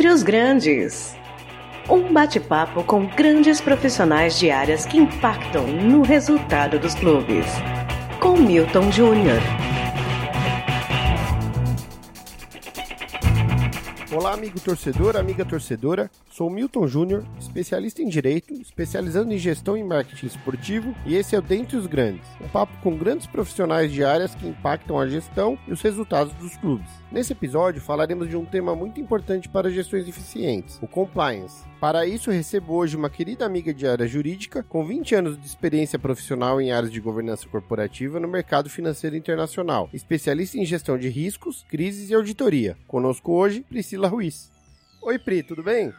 Dentre os Grandes. Um bate-papo com grandes profissionais de áreas que impactam no resultado dos clubes. Com Milton Júnior. Olá, amigo torcedor, amiga torcedora. Sou Milton Júnior, especialista em direito, especializando em gestão e marketing esportivo, e esse é o Dentre os Grandes, um papo com grandes profissionais de áreas que impactam a gestão e os resultados dos clubes. Nesse episódio falaremos de um tema muito importante para gestões eficientes, o compliance. Para isso, recebo hoje uma querida amiga de área jurídica com 20 anos de experiência profissional em áreas de governança corporativa no mercado financeiro internacional, especialista em gestão de riscos, crises e auditoria. Conosco hoje, Priscila Ruiz. Oi, Pri, tudo bem?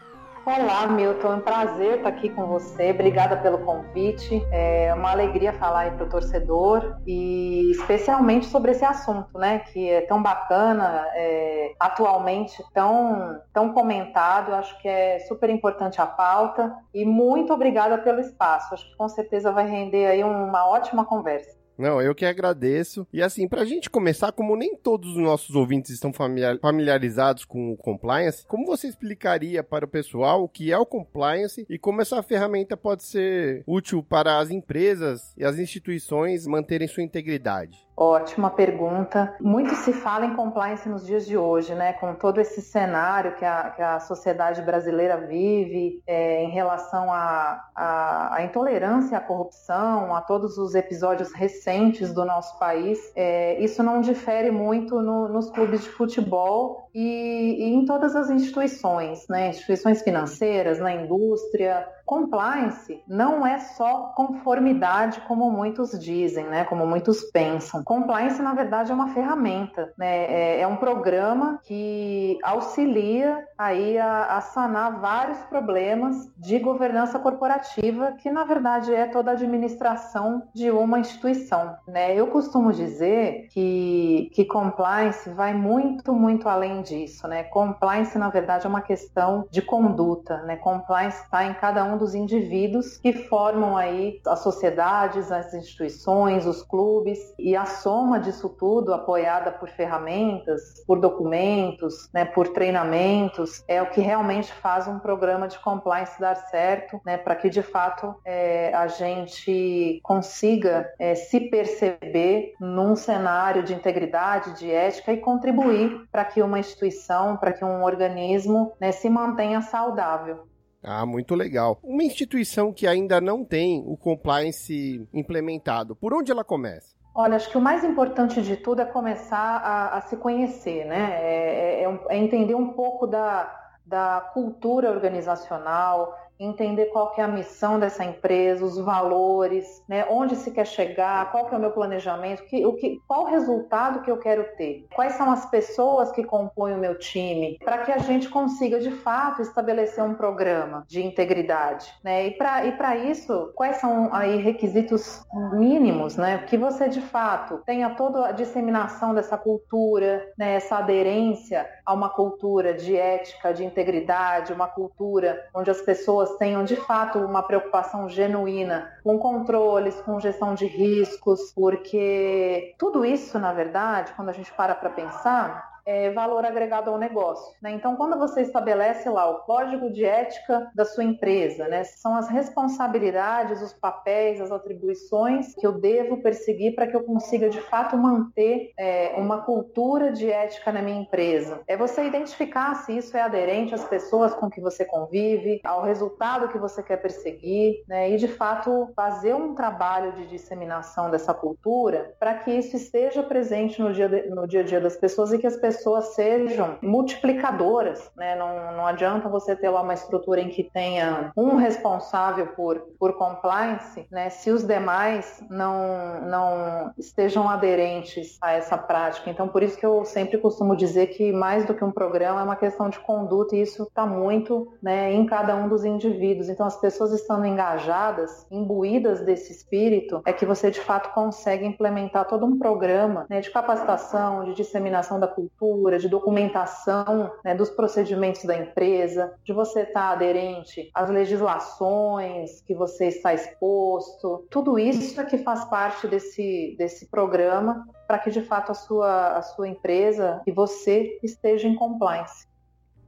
Olá, Milton. É um prazer estar aqui com você. Obrigada pelo convite. É uma alegria falar aí para o torcedor e especialmente sobre esse assunto, né? Que é tão bacana, é, atualmente tão, tão comentado. Acho que é super importante a pauta e muito obrigada pelo espaço. Acho que com certeza vai render aí uma ótima conversa. Não, eu que agradeço. E assim, pra gente começar, como nem todos os nossos ouvintes estão familiarizados com o compliance, como você explicaria para o pessoal o que é o compliance e como essa ferramenta pode ser útil para as empresas e as instituições manterem sua integridade? Ótima pergunta. Muito se fala em compliance nos dias de hoje, né? Com todo esse cenário que a, que a sociedade brasileira vive é, em relação à intolerância à corrupção, a todos os episódios recentes do nosso país. É, isso não difere muito no, nos clubes de futebol e, e, em todas as instituições, né? Instituições financeiras, na indústria. Compliance não é só conformidade, como muitos dizem, né? Como muitos pensam. Compliance, na verdade, é uma ferramenta, né? é, é um programa que auxilia aí a, a, sanar vários problemas de governança corporativa, que na verdade é toda a administração de uma instituição. Né? Eu costumo dizer que, que compliance vai muito, muito além disso. Né? Compliance, na verdade, é uma questão de conduta. Né? Compliance está em cada um dos indivíduos que formam aí as sociedades, as instituições, os clubes e a soma disso tudo, apoiada por ferramentas, por documentos, né, por treinamentos, é o que realmente faz um programa de compliance dar certo, né, para que de fato é, a gente consiga é, se perceber num cenário de integridade, de ética e contribuir para que uma instituição, para que um organismo né, se mantenha saudável. Ah, muito legal. Uma instituição que ainda não tem o compliance implementado, por onde ela começa? Olha, acho que o mais importante de tudo é começar a, a se conhecer, né? É, é, é, entender um pouco da, da cultura organizacional, entender qual que é a missão dessa empresa, os valores, né, onde se quer chegar, qual que é o meu planejamento, que, o que, qual o resultado que eu quero ter, quais são as pessoas que compõem o meu time, para que a gente consiga de fato estabelecer um programa de integridade, né? E para e para isso, quais são aí requisitos mínimos, né? Que você de fato tenha toda a disseminação dessa cultura, né? Essa aderência a uma cultura de ética, de integridade, uma cultura onde as pessoas pessoas tenham de fato uma preocupação genuína com controles, com gestão de riscos, porque tudo isso, na verdade, quando a gente para para pensar, é, valor agregado ao negócio. Né? Então, quando você estabelece lá o código de ética da sua empresa, né, são as responsabilidades, os papéis, as atribuições que eu devo perseguir para que eu consiga de fato manter é, uma cultura de ética na minha empresa. É você identificar se isso é aderente às pessoas com que você convive, ao resultado que você quer perseguir, né, e de fato fazer um trabalho de disseminação dessa cultura para que isso esteja presente no dia, de, no dia a dia das pessoas e que as pessoas pessoas sejam multiplicadoras, né? Não, não adianta você ter lá uma estrutura em que tenha um responsável por, por compliance, né? Se os demais não, não estejam aderentes a essa prática. Então, por isso que eu sempre costumo dizer que mais do que um programa é uma questão de conduta e isso está muito né, em cada um dos indivíduos. Então, as pessoas estando engajadas, imbuídas desse espírito, é que você de fato consegue implementar todo um programa né, de capacitação, de disseminação da cultura de documentação né, dos procedimentos da empresa, de você estar aderente às legislações que você está exposto. Tudo isso é que faz parte desse, desse programa para que de fato a sua, a sua empresa e você esteja em compliance.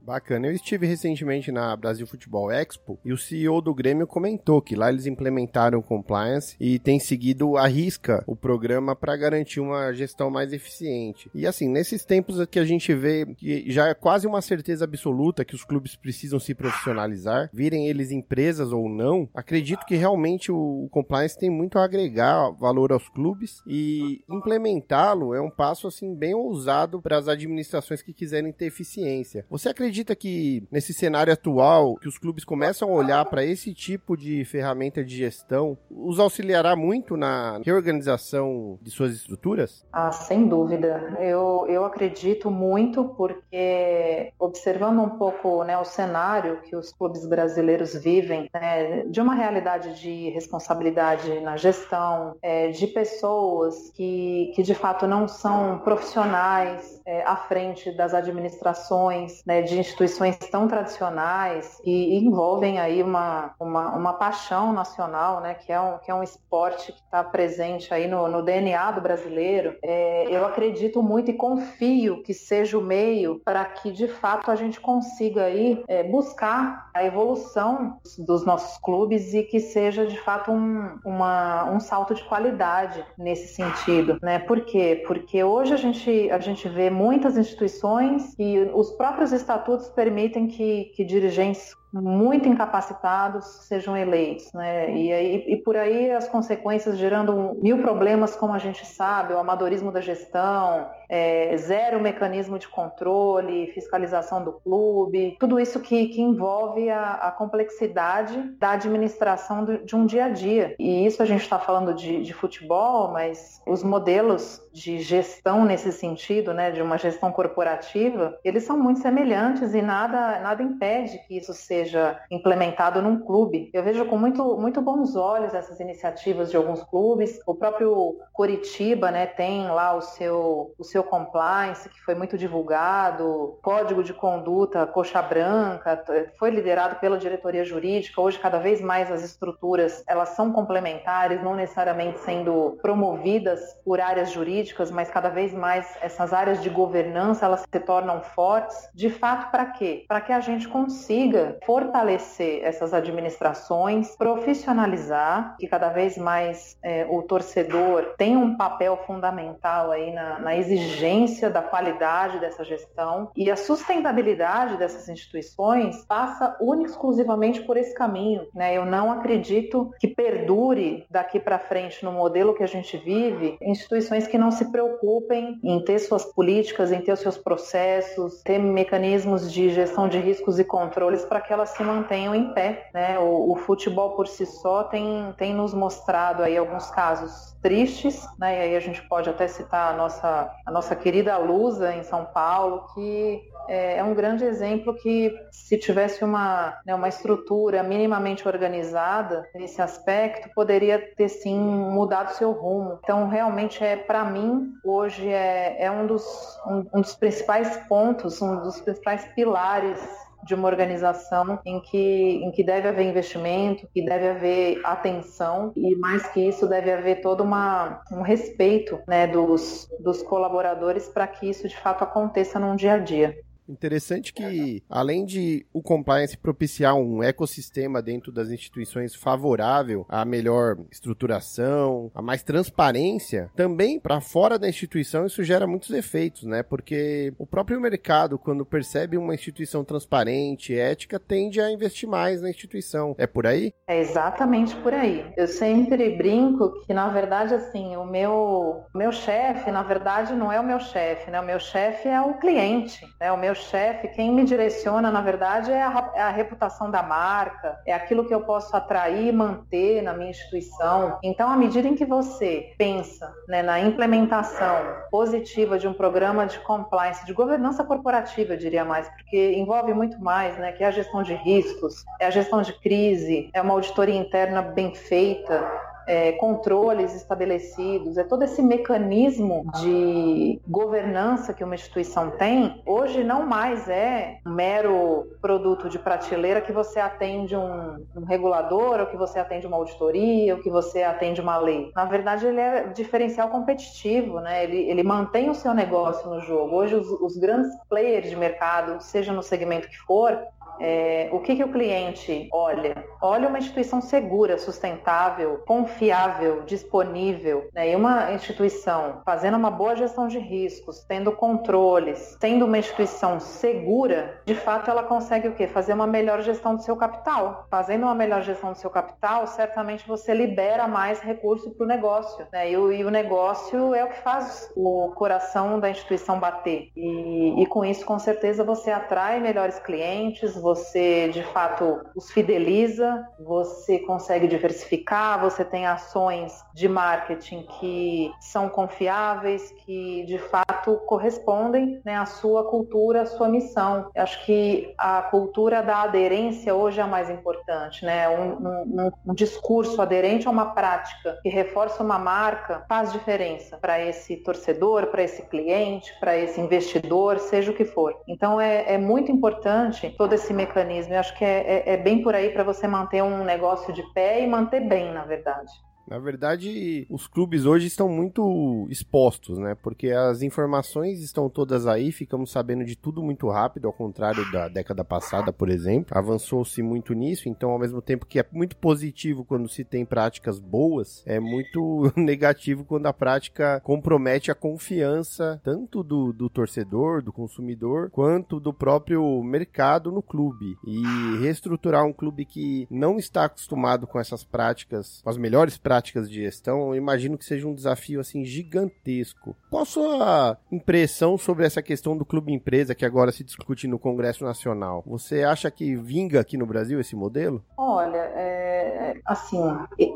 Bacana. Eu estive recentemente na Brasil Futebol Expo e o CEO do Grêmio comentou que lá eles implementaram compliance e tem seguido a risca o programa para garantir uma gestão mais eficiente. E assim, nesses tempos que a gente vê que já é quase uma certeza absoluta que os clubes precisam se profissionalizar, virem eles empresas ou não, acredito que realmente o compliance tem muito a agregar valor aos clubes e implementá-lo é um passo assim bem ousado para as administrações que quiserem ter eficiência. Você acredita que nesse cenário atual que os clubes começam a olhar para esse tipo de ferramenta de gestão, os auxiliará muito na reorganização de suas estruturas? Ah, sem dúvida. Eu, eu acredito muito porque observando um pouco né, o cenário que os clubes brasileiros vivem, né, de uma realidade de responsabilidade na gestão, é, de pessoas que, que de fato não são profissionais é, à frente das administrações, né, de instituições tão tradicionais e envolvem aí uma, uma, uma paixão nacional, né, que, é um, que é um esporte que está presente aí no, no, DNA do brasileiro. É, eu acredito muito e confio que seja o meio para que de fato a gente consiga aí é, buscar a evolução dos nossos clubes e que seja de fato um, uma, um salto de qualidade nesse sentido, né? Por quê? Porque hoje a gente, a gente vê muitas instituições e os próprios estatutos permitem que, que dirigentes muito incapacitados sejam eleitos, né? E, aí, e por aí as consequências gerando mil problemas, como a gente sabe, o amadorismo da gestão, é, zero mecanismo de controle, fiscalização do clube, tudo isso que, que envolve a, a complexidade da administração do, de um dia a dia. E isso a gente está falando de, de futebol, mas os modelos de gestão nesse sentido, né, de uma gestão corporativa, eles são muito semelhantes e nada, nada impede que isso seja implementado num clube. Eu vejo com muito, muito bons olhos essas iniciativas de alguns clubes. O próprio Coritiba, né, tem lá o seu, o seu compliance, que foi muito divulgado, código de conduta, coxa branca, foi liderado pela diretoria jurídica. Hoje, cada vez mais as estruturas, elas são complementares, não necessariamente sendo promovidas por áreas jurídicas mas cada vez mais essas áreas de governança elas se tornam fortes. De fato, para quê? Para que a gente consiga fortalecer essas administrações, profissionalizar, que cada vez mais é, o torcedor tem um papel fundamental aí na, na exigência da qualidade dessa gestão e a sustentabilidade dessas instituições passa única exclusivamente por esse caminho. Né? Eu não acredito que perdure daqui para frente no modelo que a gente vive instituições que não se preocupem em ter suas políticas, em ter os seus processos, ter mecanismos de gestão de riscos e controles para que elas se mantenham em pé. Né? O, o, futebol por si só tem, tem nos mostrado aí alguns casos tristes, né? e aí a gente pode até citar a nossa, a nossa querida Lusa em São Paulo, que é, é um grande exemplo que se tivesse uma, né, uma estrutura minimamente organizada nesse aspecto, poderia ter sim mudado seu rumo. Então, realmente, é para mim, hoje é, é um, dos, um, um dos principais pontos, um dos principais pilares de uma organização em que, em que deve haver investimento, que deve haver atenção e mais que isso deve haver todo uma, um respeito né, dos, dos colaboradores para que isso de fato aconteça num dia a dia. Interessante que, além de o compliance propiciar um ecossistema dentro das instituições favorável à melhor estruturação, a mais transparência, também para fora da instituição isso gera muitos efeitos, né? Porque o próprio mercado, quando percebe uma instituição transparente, ética, tende a investir mais na instituição. É por aí? É exatamente por aí. Eu sempre brinco que, na verdade, assim, o meu, meu chefe, na verdade, não é o meu chefe, né? O meu chefe é o cliente, né? O meu meu chefe, quem me direciona, na verdade, é a, é a, reputação da marca, é aquilo que eu posso atrair e manter na minha instituição. Então, à medida em que você pensa né, na implementação positiva de um programa de compliance, de governança corporativa, eu diria mais, porque envolve muito mais, né, que é a gestão de riscos, é a gestão de crise, é uma auditoria interna bem feita, é, controles estabelecidos, é todo esse mecanismo de governança que uma instituição tem, hoje não mais é um mero produto de prateleira que você atende um, um regulador, ou que você atende uma auditoria, ou que você atende uma lei. Na verdade, ele é diferencial competitivo, né? Ele, ele mantém o seu negócio no jogo. Hoje, os, os grandes players de mercado, seja no segmento que for, é, o que, que o cliente olha? Olha uma instituição segura, sustentável, confiável, disponível. Né? E uma instituição fazendo uma boa gestão de riscos, tendo controles, tendo uma instituição segura, de fato ela consegue o quê? Fazer uma melhor gestão do seu capital. Fazendo uma melhor gestão do seu capital, certamente você libera mais recurso para o negócio. Né? E, o, e, o, negócio é o que faz o coração da instituição bater. E, e com isso, com certeza, você atrai melhores clientes, você de fato os fideliza, você consegue diversificar, você tem ações de marketing que são confiáveis, que de fato correspondem né, à sua cultura, à sua missão. Eu acho que a cultura da aderência hoje é a mais importante, né? Um, um, um discurso aderente a uma prática que reforça uma marca faz diferença para esse torcedor, para esse cliente, para esse investidor, seja o que for. Então é, é muito importante todo esse mecanismo. Eu acho que é, é, é bem por aí para você manter um negócio de pé e manter bem, na verdade. Na verdade, os clubes hoje estão muito expostos, né? Porque as informações estão todas aí, ficamos sabendo de tudo muito rápido, ao contrário da década passada, por exemplo. Avançou-se muito nisso, então, ao mesmo tempo que é muito positivo quando se tem práticas boas, é muito negativo quando a prática compromete a confiança tanto do, do torcedor, do consumidor, quanto do próprio mercado no clube. E reestruturar um clube que não está acostumado com essas práticas, com as melhores práticas práticas de gestão, imagino que seja um desafio assim gigantesco. Qual a sua impressão sobre essa questão do clube empresa que agora se discute no Congresso Nacional? Você acha que vinga aqui no Brasil esse modelo? Olha, é, assim,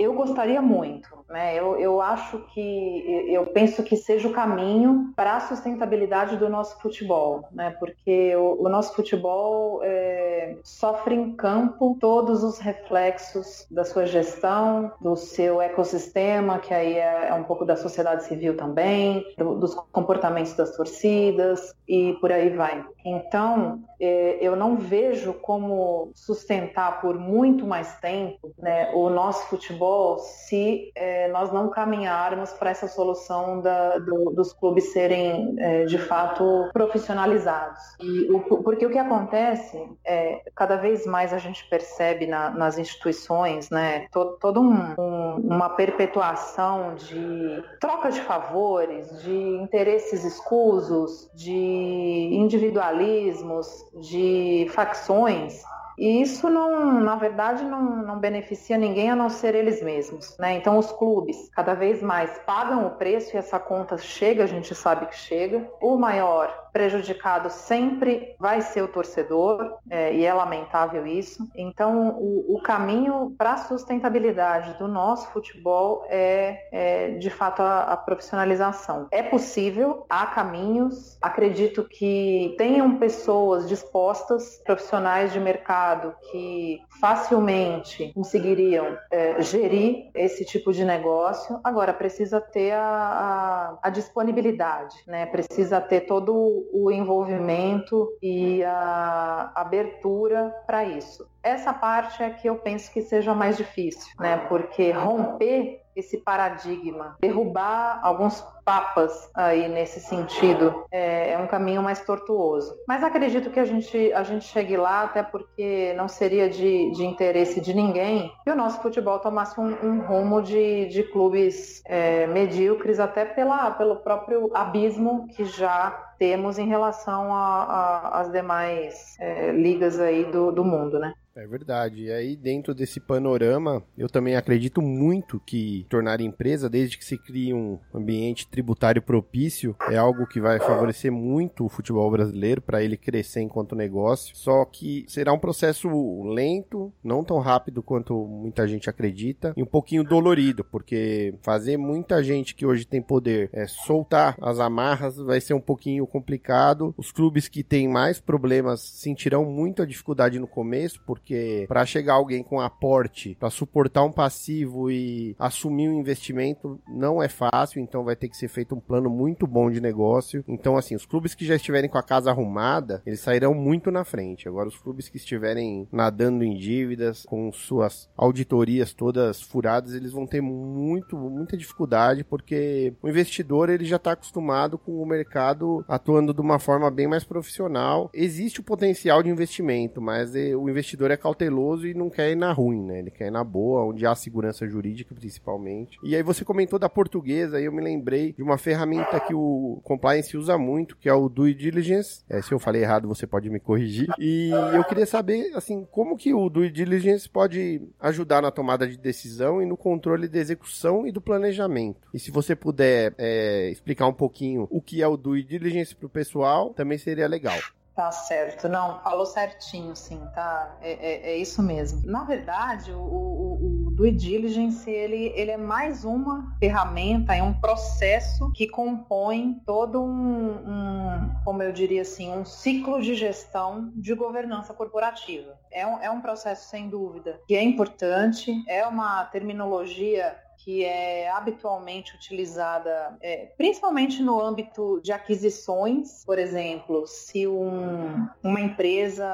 eu gostaria muito, né? Eu, eu acho que eu penso que seja o caminho para a sustentabilidade do nosso futebol, né? Porque o, o nosso futebol é, sofre em campo todos os reflexos da sua gestão, do seu ecossistema, que aí é, é um pouco da sociedade civil também, do, dos comportamentos das torcidas e por aí vai. Então, é, eu não vejo como sustentar por muito mais tempo né, o nosso futebol se é, nós não caminharmos para essa solução da, do, dos clubes serem é, de fato profissionalizados. E o, porque o que acontece é cada vez mais a gente percebe na, nas instituições, né, todo, um, um uma perpetuação de troca de favores, de interesses escusos, de individualismos, de facções e isso não, na verdade, não, não beneficia ninguém a não ser eles mesmos. Né? Então os clubes cada vez mais pagam o preço e essa conta chega, a gente sabe que chega. O maior prejudicado sempre vai ser o torcedor, é, e é lamentável isso. Então, o, o caminho para a sustentabilidade do nosso futebol é, é de fato, a, a, profissionalização. É possível, há caminhos, acredito que tenham pessoas dispostas, profissionais de mercado que facilmente conseguiriam é, gerir esse tipo de negócio. Agora, precisa ter a, a, a, disponibilidade, né? precisa ter todo o envolvimento e a abertura para isso. Essa parte é que eu penso que seja mais difícil, né? porque romper esse paradigma, derrubar alguns papas aí nesse sentido é, é, um caminho mais tortuoso. Mas acredito que a gente, a gente chegue lá, até porque não seria de, de interesse de ninguém que o nosso futebol tomasse um, um rumo de, de clubes é, medíocres, até pela, pelo próprio abismo que já temos em relação às demais é, ligas aí do, do mundo, né? É verdade. E aí, dentro desse panorama, eu também acredito muito que tornar empresa, desde que se crie um ambiente tributário propício, é algo que vai favorecer muito o futebol brasileiro para ele crescer enquanto negócio. Só que será um processo lento, não tão rápido quanto muita gente acredita, e um pouquinho dolorido, porque fazer muita gente que hoje tem poder é, soltar as amarras vai ser um pouquinho complicado. Os clubes que têm mais problemas sentirão muito a dificuldade no começo, porque para chegar alguém com aporte para suportar um passivo e assumir um investimento não é fácil, então vai ter que ser feito um plano muito bom de negócio. Então, assim, os clubes que já estiverem com a casa arrumada, eles sairão muito na frente. Agora, os clubes que estiverem nadando em dívidas, com suas auditorias todas furadas, eles vão ter muito, muita dificuldade, porque o investidor ele já está acostumado com o mercado atuando de uma forma bem mais profissional. Existe o potencial de investimento, mas eh, o investidor é cauteloso e não quer ir na ruim, né? Ele quer ir na boa, onde há segurança jurídica, principalmente. E aí você comentou da portuguesa, aí eu me lembrei de uma ferramenta que o compliance usa muito, que é o due diligence. É, se eu falei errado, você pode me corrigir. E eu queria saber, assim, como que o due diligence pode ajudar na tomada de decisão e no controle da execução e do planejamento. E se você puder é, explicar um pouquinho o que é o due diligence para o pessoal, também seria legal. Tá certo, não, falou certinho, sim, tá? É, é, é isso mesmo. Na verdade, o, o, o due diligence ele, ele é mais uma ferramenta, é um processo que compõe todo um, um, como eu diria assim, um ciclo de gestão de governança corporativa. É um, é um processo sem dúvida que é importante, é uma terminologia que é habitualmente utilizada, é, principalmente no âmbito de aquisições, por exemplo, se um, uma empresa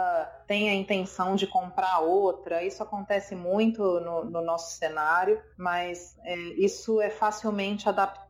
tem a intenção de comprar outra. Isso acontece muito no, no nosso cenário, mas é, isso é facilmente adaptável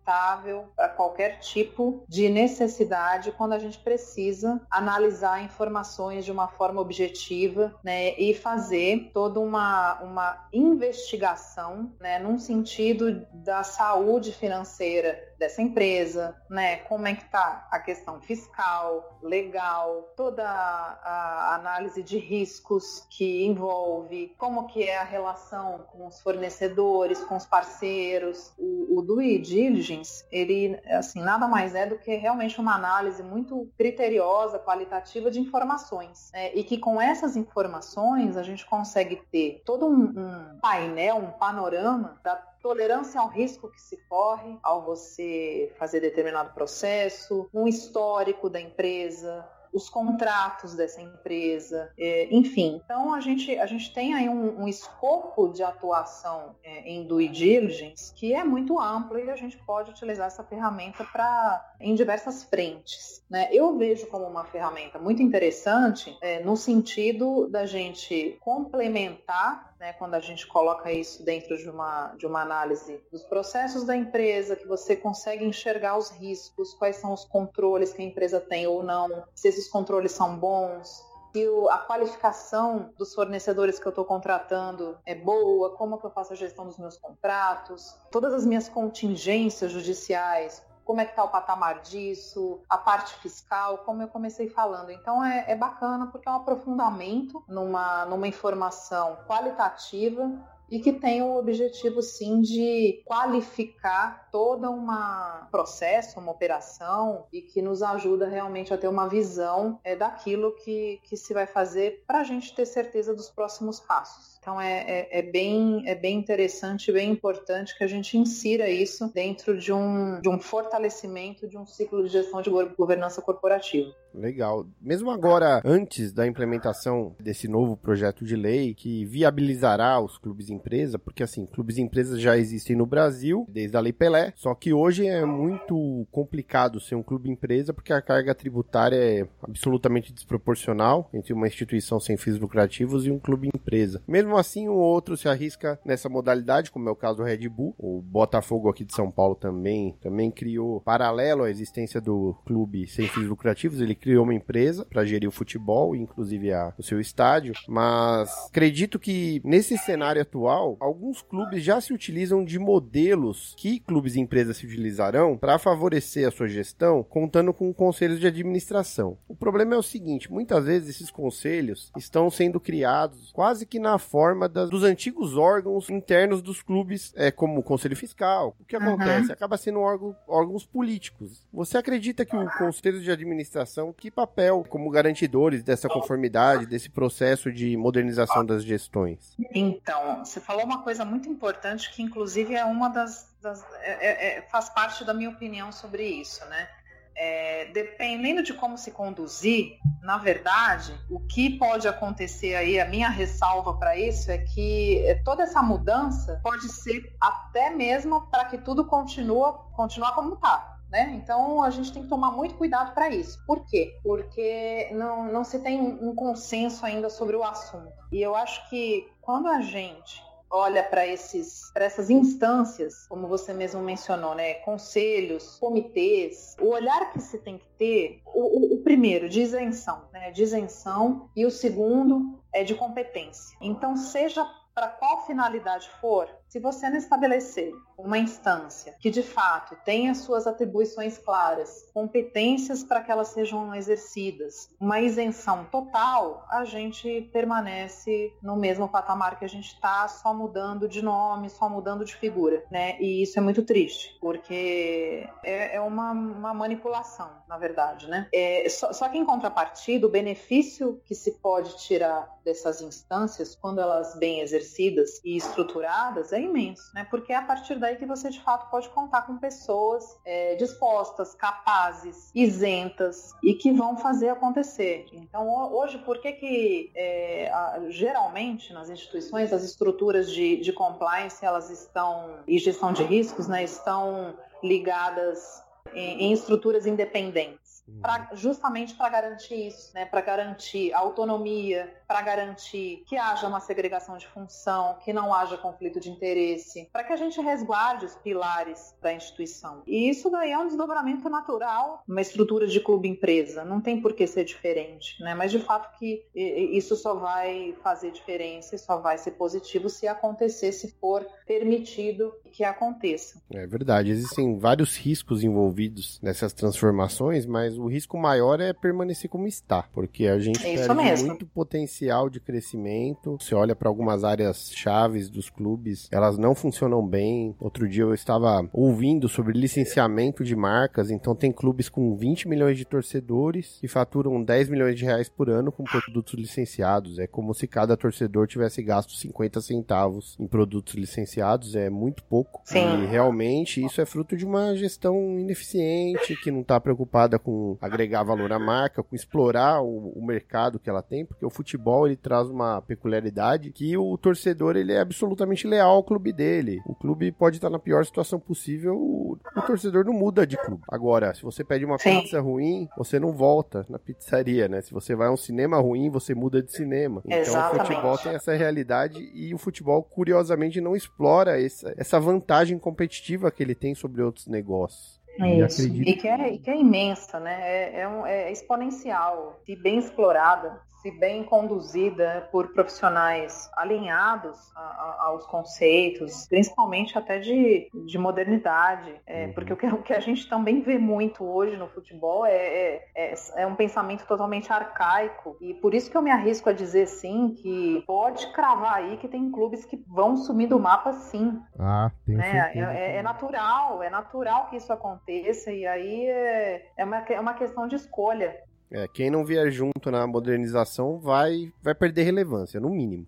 para qualquer tipo de necessidade quando a gente precisa analisar informações de uma forma objetiva né, e fazer toda uma, uma investigação né, num sentido da saúde financeira dessa empresa, né? Como é que tá a questão fiscal, legal, toda a análise de riscos que envolve, como que é a relação com os fornecedores, com os parceiros. O, o due diligence, ele, assim, nada mais é do que realmente uma análise muito criteriosa, qualitativa de informações, né? E que com essas informações a gente consegue ter todo um, um painel, um panorama da tolerância ao risco que se corre ao você fazer determinado processo, um histórico da empresa, os contratos dessa empresa, é, enfim. Então a gente, a gente tem aí um, um escopo de atuação é, em due diligence que é muito amplo e a gente pode utilizar essa ferramenta para em diversas frentes. Né? Eu vejo como uma ferramenta muito interessante é, no sentido da gente complementar né, quando a gente coloca isso dentro de uma, de uma análise dos processos da empresa, que você consegue enxergar os riscos, quais são os controles que a empresa tem ou não, se esses controles são bons, se a qualificação dos fornecedores que eu estou contratando é boa, como que eu faço a gestão dos meus contratos, todas as minhas contingências judiciais, como é que está o patamar disso, a parte fiscal, como eu comecei falando. Então é, é bacana porque é um aprofundamento numa, numa informação qualitativa e que tem o objetivo sim de qualificar toda uma processo, uma operação e que nos ajuda realmente a ter uma visão é, daquilo que, que se vai fazer para a gente ter certeza dos próximos passos. Então é, é, é, bem, é bem interessante, bem importante que a gente insira isso dentro de um, de um fortalecimento de um ciclo de gestão de governança corporativa. Legal. Mesmo agora, antes da implementação desse novo projeto de lei que viabilizará os clubes empresa, porque assim, clubes empresas já existem no Brasil desde a Lei Pelé, só que hoje é muito complicado ser um clube empresa porque a carga tributária é absolutamente desproporcional entre uma instituição sem fins lucrativos e um clube empresa. Mesmo mesmo assim, um outro se arrisca nessa modalidade, como é o caso do Red Bull. O Botafogo aqui de São Paulo também, também criou, paralelo à existência do clube sem fins lucrativos, ele criou uma empresa para gerir o futebol, inclusive a, o seu estádio. Mas acredito que nesse cenário atual, alguns clubes já se utilizam de modelos que clubes e empresas se utilizarão para favorecer a sua gestão, contando com conselhos de administração. O problema é o seguinte: muitas vezes esses conselhos estão sendo criados quase que na forma forma das, dos antigos órgãos internos dos clubes, é, como o Conselho Fiscal. O que acontece? Uhum. Acaba sendo órgão, órgãos políticos. Você acredita que o Conselho de Administração, que papel como garantidores dessa conformidade, desse processo de modernização das gestões? Então, você falou uma coisa muito importante que, inclusive, é uma das. das é, é, é faz parte da minha opinião sobre isso, né? É, dependendo de como se conduzir, na verdade, o que pode acontecer aí, a minha ressalva para isso é que é, toda essa mudança pode ser até mesmo para que tudo continue, continue como está. Né? Então a gente tem que tomar muito cuidado para isso. Por quê? Porque não, não se tem um consenso ainda sobre o assunto. E eu acho que quando a gente olha para esses para essas instâncias, como você mesmo mencionou, né, conselhos, comitês, o olhar que se tem que ter, o, o, o primeiro de isenção, né, de isenção e o segundo é de competência. Então seja para qual finalidade for, se você não estabelecer uma instância que de fato tenha suas atribuições claras, competências para que elas sejam exercidas, uma isenção total, a gente permanece no mesmo patamar que a gente está, só mudando de nome, só mudando de figura, né? E isso é muito triste, porque é, é uma, uma, manipulação, na verdade, né? É, só, só que em contrapartida, o benefício que se pode tirar dessas instâncias, quando elas bem exercidas e estruturadas, é imenso, né? Porque é a partir daí que você de fato pode contar com pessoas é, dispostas, capazes, isentas e que vão fazer acontecer. Então, hoje, por que que é, geralmente nas instituições as estruturas de, de compliance elas estão e gestão de riscos, né, estão ligadas em, em estruturas independentes, pra, justamente para garantir isso, né, para garantir autonomia, para garantir que haja uma segregação de função, que não haja conflito de interesse, para que a gente resguarde os pilares da instituição. E isso daí é um desdobramento natural, uma estrutura de clube-empresa, não tem por que ser diferente, né? Mas de fato que isso só vai fazer diferença e só vai ser positivo se acontecer, se for permitido que aconteça. É verdade, existem vários riscos envolvidos nessas transformações, mas o risco maior é permanecer como está, porque a gente é perde mesmo. muito potencial potencial de crescimento. Você olha para algumas áreas chaves dos clubes, elas não funcionam bem. Outro dia eu estava ouvindo sobre licenciamento de marcas, então tem clubes com 20 milhões de torcedores que faturam 10 milhões de reais por ano com produtos licenciados. É como se cada torcedor tivesse gasto 50 centavos em produtos licenciados, é muito pouco. Sim. E realmente isso é fruto de uma gestão ineficiente que não está preocupada com agregar valor à marca, com explorar o, o mercado que ela tem, porque o futebol futebol ele traz uma peculiaridade que o torcedor ele é absolutamente leal ao clube dele. O clube pode estar na pior situação possível, o, o torcedor não muda de clube. Agora, se você pede uma Sim. pizza ruim, você não volta na pizzaria, né? Se você vai a um cinema ruim, você muda de cinema. Então Exatamente. o futebol tem essa realidade e o futebol, curiosamente, não explora essa, essa vantagem competitiva que ele tem sobre outros negócios. Isso. E, que é, e que é imensa, né? É, é, um, é exponencial, se bem explorada se bem conduzida por profissionais alinhados a, a, aos conceitos, principalmente até de, de modernidade, é, uhum. porque o que, o que, a gente também vê muito hoje no futebol é, é, é, é, um pensamento totalmente arcaico e por isso que eu me arrisco a dizer sim que pode cravar aí que tem clubes que vão sumir do mapa sim. Ah, tem né? É, é, é, natural, é natural que isso aconteça e aí é, é, uma, é uma questão de escolha. É, quem não vier junto na modernização vai, vai perder relevância, no mínimo.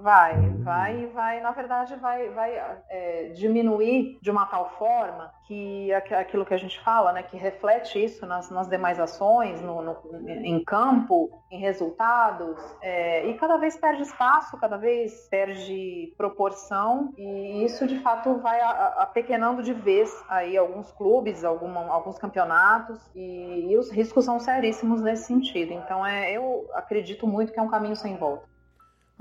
Vai, vai, vai, na verdade, vai, vai é, diminuir de uma tal forma que aquilo que a gente fala, né, que reflete isso nas, nas demais ações, no, no, em campo, em resultados, é, e cada vez perde espaço, cada vez perde proporção, e isso de fato vai apequenando de vez aí alguns clubes, alguns campeonatos, e, e os riscos são seríssimos nesse sentido. Então, é, eu acredito muito que é um caminho sem volta.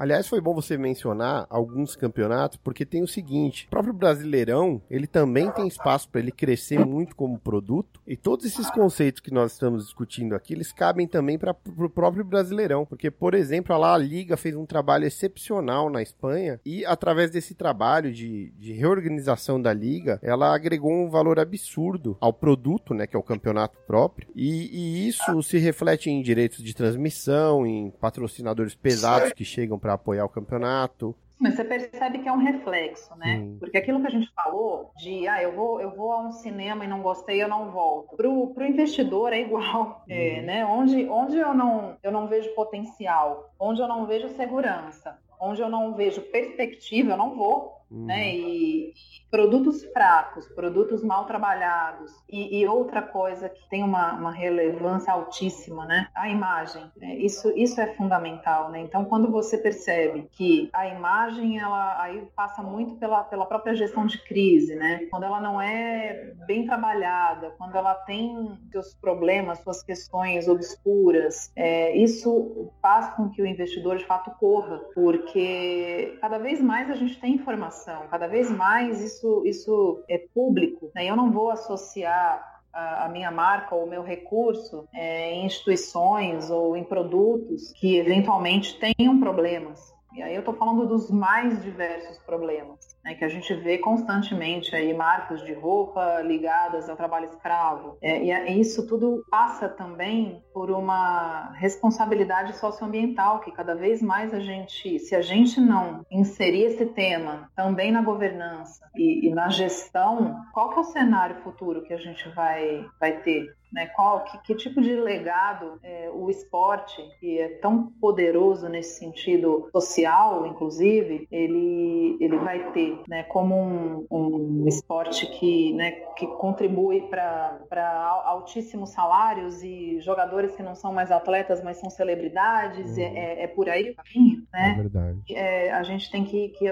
Aliás, foi bom você mencionar alguns campeonatos, porque tem o seguinte: o próprio Brasileirão, ele também tem espaço para ele crescer muito como produto, e todos esses conceitos que nós estamos discutindo aqui, eles cabem também para o próprio Brasileirão, porque, por exemplo, a La Liga fez um trabalho excepcional na Espanha, e através desse trabalho de, de reorganização da liga, ela agregou um valor absurdo ao produto, né, que é o campeonato próprio, e, e isso se reflete em direitos de transmissão, em patrocinadores pesados que chegam para para apoiar o campeonato. Mas você percebe que é um reflexo, né? Porque aquilo que a gente falou de, ah, eu vou, eu vou a um cinema e não gostei, eu não volto. Pro, pro investidor é igual, é, uhum. né? Onde, onde eu, não, eu não vejo potencial, onde eu não vejo segurança, onde eu não vejo perspectiva, eu não vou uhum. né? E, produtos fracos, produtos mal trabalhados e, e outra coisa que tem uma, uma, relevância altíssima, né? A imagem. É, isso, isso é fundamental, né? Então, quando você percebe que a imagem, ela aí passa muito pela, pela própria gestão de crise, né? Quando ela não é bem trabalhada, quando ela tem seus problemas, suas questões obscuras, é, isso faz com que o investidor de fato corra, porque cada vez mais a gente tem informação, cada vez mais isso isso, isso é público, né? eu não vou associar a, minha marca ou o meu recurso é, em instituições ou em produtos que eventualmente tenham problemas. E aí eu estou falando dos mais diversos problemas né, que a gente vê constantemente aí marcas de roupa ligadas ao trabalho escravo. É, e isso tudo passa também por uma responsabilidade socioambiental que cada vez mais a gente, se a gente não inserir esse tema também na governança e, e na gestão, qual que é o cenário futuro que a gente vai, vai ter? Né, qual, que, que, tipo de legado é, o esporte, que é tão poderoso nesse sentido social, inclusive, ele, ele vai ter né, como um, um esporte que, né, que contribui para altíssimos salários e jogadores que não são mais atletas, mas são celebridades, uhum. é, é, por aí o caminho, né? É verdade. É, a gente tem que, que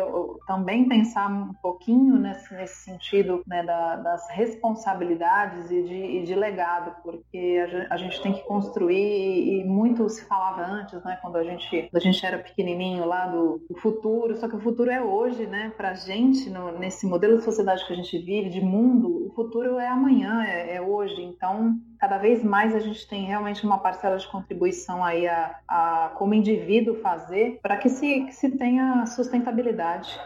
também pensar um pouquinho nesse, nesse sentido né, da, das responsabilidades e de, e de legado, porque a, gente tem que construir, e muito se falava antes, né, quando a gente, a gente era pequenininho lá do, do futuro, só que o futuro é hoje, né, para gente, no, nesse modelo de sociedade que a gente vive, de mundo, o futuro é amanhã, é, é, hoje. Então, cada vez mais a gente tem realmente uma parcela de contribuição aí a, a como indivíduo fazer para que se, que se tenha sustentabilidade.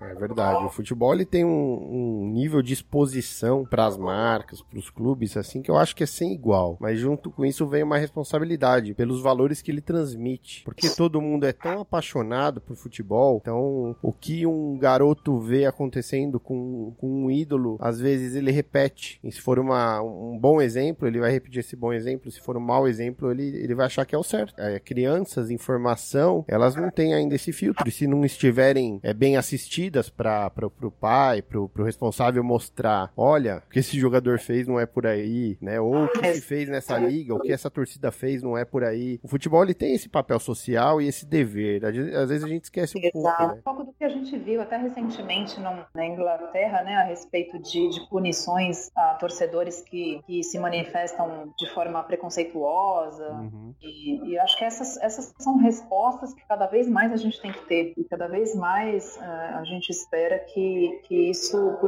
É verdade. O futebol ele tem um, um nível de exposição para as marcas, para os clubes, assim, que eu acho que é sem igual. Mas junto com isso vem uma responsabilidade pelos valores que ele transmite. Porque todo mundo é tão apaixonado por futebol, então o que um garoto vê acontecendo com, com um ídolo, às vezes ele repete. E se for uma, um bom exemplo, ele vai repetir esse bom exemplo. Se for um mau exemplo, ele, ele vai achar que é o certo. É, crianças, informação, elas não têm ainda esse filtro. E se não estiverem é, bem assistidas, para o pai, para o responsável mostrar, olha, o que esse jogador fez não é por aí, né? Ou o que se fez nessa liga, o que essa torcida fez não é por aí. O futebol ele tem esse papel social e esse dever. Às vezes a gente esquece um Exato. pouco. Né? Um pouco do que a gente viu até recentemente na Inglaterra, né, a respeito de, de punições a torcedores que, que se manifestam de forma preconceituosa. Uhum. E, e, acho que essas, essas são respostas que cada vez mais a gente tem que ter. E cada vez mais uh, a gente gente espera que, que isso,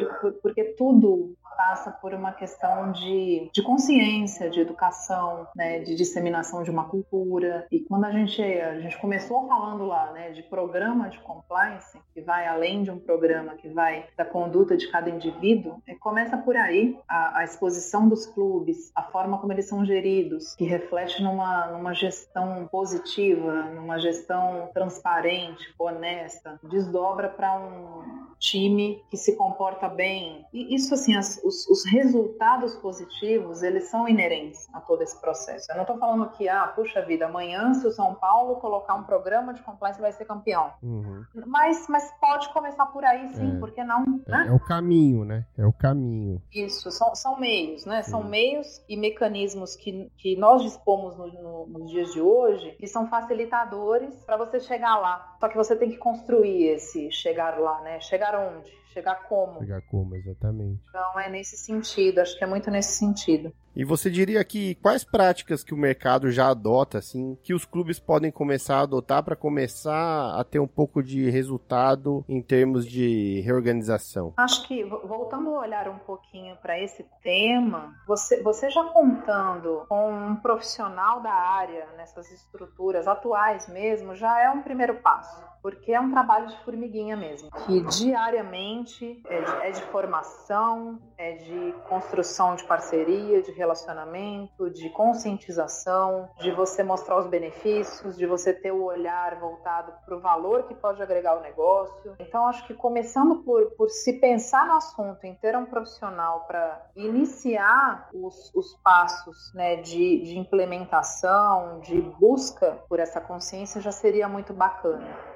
porque tudo passa por uma questão de, de consciência, de educação, né, de disseminação de uma cultura. E quando a gente, a gente começou falando lá né, de programa de compliance, que vai além de um programa que vai da conduta de cada indivíduo, é, começa por aí a, a, exposição dos clubes, a forma como eles são geridos, que reflete numa, numa gestão positiva, numa gestão transparente, honesta, desdobra para um time que se comporta bem. E isso, assim, as, os, os, resultados positivos, eles são inerentes a todo esse processo. Eu não estou falando que, ah, puxa vida, amanhã se o São Paulo colocar um programa de compliance vai ser campeão. Uhum. Mas, mas pode começar por aí, sim, é. por que não? É, né? é, o caminho, né? É o caminho. Isso, são, são meios, né? São meios e mecanismos que, que nós dispomos no, no, nos dias de hoje que são facilitadores para você chegar lá. Só que você tem que construir esse chegar lá, né? Chegar onde? Chegar como? Chegar como, exatamente. Então é nesse sentido, acho que é muito nesse sentido. E você diria que quais práticas que o mercado já adota, assim, que os clubes podem começar a adotar para começar a ter um pouco de resultado em termos de reorganização? Acho que, voltando a olhar um pouquinho para esse tema, você, você já contando com um profissional da área nessas estruturas atuais mesmo, já é um primeiro passo porque é um trabalho de formiguinha mesmo, que diariamente é de, é de, formação, é de construção de parceria, de relacionamento, de conscientização, de você mostrar os benefícios, de você ter o olhar voltado para o valor que pode agregar o negócio. Então, acho que começando por, por se pensar no assunto, em ter um profissional para iniciar os, os passos né, de, de implementação, de busca por essa consciência, já seria muito bacana.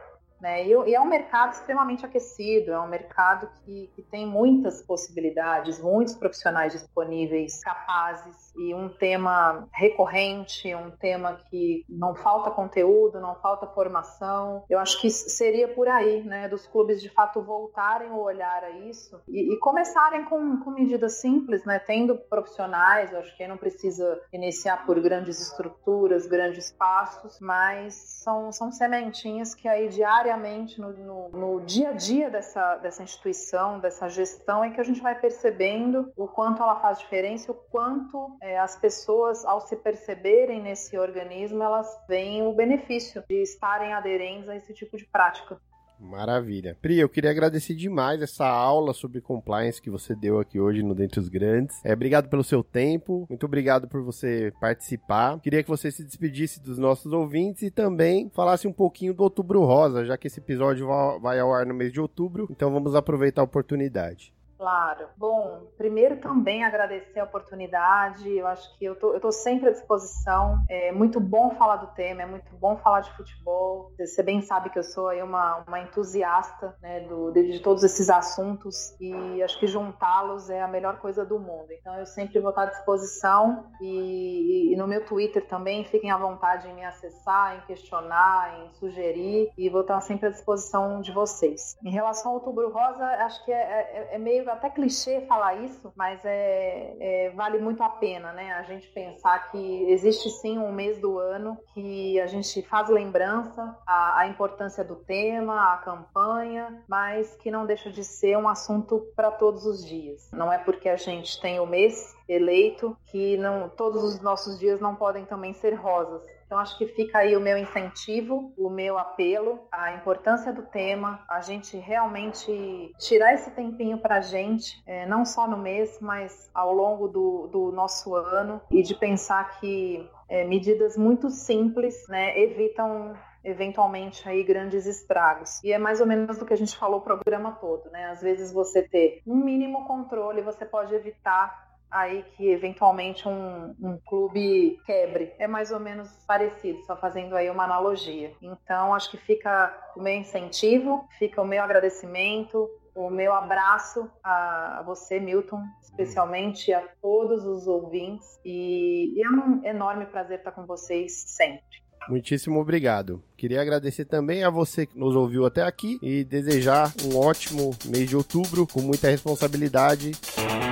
Né? E, é um mercado extremamente aquecido, é um mercado que, que tem muitas possibilidades, muitos profissionais disponíveis, capazes, e um tema recorrente, um tema que não falta conteúdo, não falta formação. Eu acho que seria por aí, né, dos clubes de fato voltarem o olhar a isso e, e começarem com, com medidas simples, né, tendo profissionais, eu acho que não precisa iniciar por grandes estruturas, grandes passos, mas são, são sementinhas que aí diariamente no, no, no dia a dia dessa, dessa instituição, dessa gestão, é que a gente vai percebendo o quanto ela faz diferença, o quanto é, as pessoas, ao se perceberem nesse organismo, elas veem o benefício de estarem aderentes a esse tipo de prática. Maravilha. Pri, eu queria agradecer demais essa aula sobre compliance que você deu aqui hoje no Dentre os Grandes. É, obrigado pelo seu tempo, muito obrigado por você participar. Queria que você se despedisse dos nossos ouvintes e também falasse um pouquinho do Outubro Rosa, já que esse episódio vai ao ar no mês de outubro, então vamos aproveitar a oportunidade. Claro. Bom, primeiro também agradecer a oportunidade. Eu acho que eu tô, eu tô sempre à disposição. É muito bom falar do tema, é muito bom falar de futebol. Você bem sabe que eu sou aí uma, uma entusiasta né, do, de, de todos esses assuntos e acho que juntá-los é a melhor coisa do mundo. Então eu sempre vou estar à disposição e, e no meu Twitter também fiquem à vontade em me acessar, em questionar, em sugerir e vou estar sempre à disposição de vocês. Em relação ao Outubro Rosa, acho que é, é, é meio até clichê falar isso, mas é, é, vale muito a pena, né? A gente pensar que existe sim um mês do ano que a gente faz lembrança a, importância do tema, a campanha, mas que não deixa de ser um assunto para todos os dias. Não é porque a gente tem o mês eleito que não todos os nossos dias não podem também ser rosas. Então, acho que fica aí o meu incentivo, o meu apelo, a importância do tema, a gente realmente tirar esse tempinho para a gente, é, não só no mês, mas ao longo do, do nosso ano, e de pensar que é, medidas muito simples né, evitam eventualmente aí grandes estragos. E é mais ou menos do que a gente falou o programa todo, né? Às vezes você ter um mínimo controle, você pode evitar aí que eventualmente um, um, clube quebre. É mais ou menos parecido, só fazendo aí uma analogia. Então, acho que fica o meu incentivo, fica o meu agradecimento, o meu abraço a você, Milton, especialmente a todos os ouvintes. E, é um enorme prazer estar com vocês sempre. Muitíssimo obrigado. Queria agradecer também a você que nos ouviu até aqui e desejar um ótimo mês de outubro com muita responsabilidade.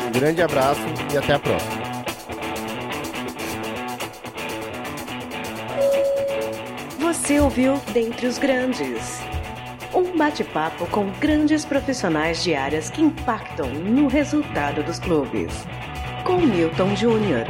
Um grande abraço e até a próxima. Você ouviu Dentre os Grandes. Um bate-papo com grandes profissionais de áreas que impactam no resultado dos clubes. Com Milton Júnior.